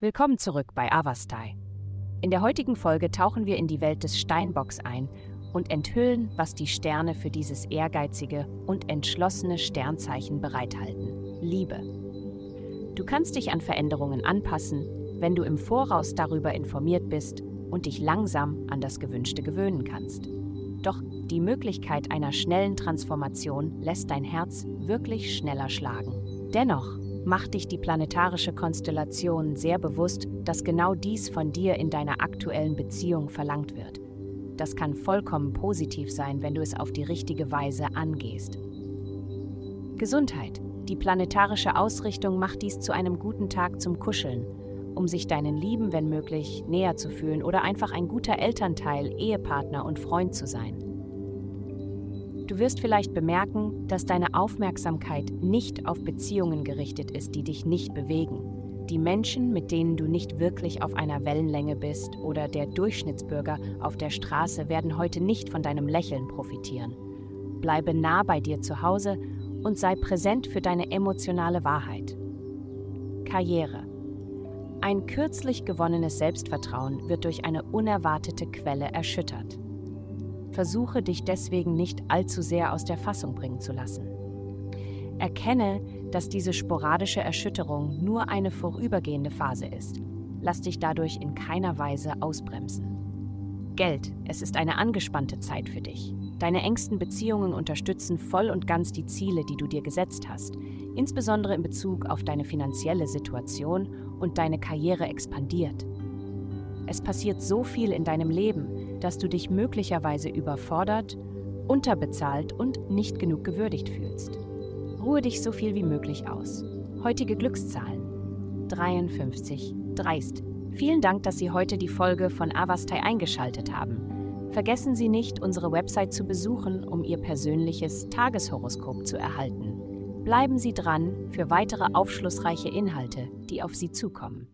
Willkommen zurück bei Avastai. In der heutigen Folge tauchen wir in die Welt des Steinbocks ein und enthüllen, was die Sterne für dieses ehrgeizige und entschlossene Sternzeichen bereithalten. Liebe. Du kannst dich an Veränderungen anpassen, wenn du im Voraus darüber informiert bist und dich langsam an das Gewünschte gewöhnen kannst. Doch die Möglichkeit einer schnellen Transformation lässt dein Herz wirklich schneller schlagen. Dennoch macht dich die planetarische Konstellation sehr bewusst, dass genau dies von dir in deiner aktuellen Beziehung verlangt wird. Das kann vollkommen positiv sein, wenn du es auf die richtige Weise angehst. Gesundheit. Die planetarische Ausrichtung macht dies zu einem guten Tag zum Kuscheln, um sich deinen Lieben, wenn möglich, näher zu fühlen oder einfach ein guter Elternteil, Ehepartner und Freund zu sein. Du wirst vielleicht bemerken, dass deine Aufmerksamkeit nicht auf Beziehungen gerichtet ist, die dich nicht bewegen. Die Menschen, mit denen du nicht wirklich auf einer Wellenlänge bist oder der Durchschnittsbürger auf der Straße werden heute nicht von deinem Lächeln profitieren. Bleibe nah bei dir zu Hause und sei präsent für deine emotionale Wahrheit. Karriere. Ein kürzlich gewonnenes Selbstvertrauen wird durch eine unerwartete Quelle erschüttert. Versuche dich deswegen nicht allzu sehr aus der Fassung bringen zu lassen. Erkenne, dass diese sporadische Erschütterung nur eine vorübergehende Phase ist. Lass dich dadurch in keiner Weise ausbremsen. Geld, es ist eine angespannte Zeit für dich. Deine engsten Beziehungen unterstützen voll und ganz die Ziele, die du dir gesetzt hast, insbesondere in Bezug auf deine finanzielle Situation und deine Karriere expandiert. Es passiert so viel in deinem Leben, dass du dich möglicherweise überfordert, unterbezahlt und nicht genug gewürdigt fühlst. Ruhe dich so viel wie möglich aus. Heutige Glückszahlen 53 dreist. Vielen Dank, dass Sie heute die Folge von Avastai eingeschaltet haben. Vergessen Sie nicht, unsere Website zu besuchen, um Ihr persönliches Tageshoroskop zu erhalten. Bleiben Sie dran für weitere aufschlussreiche Inhalte, die auf Sie zukommen.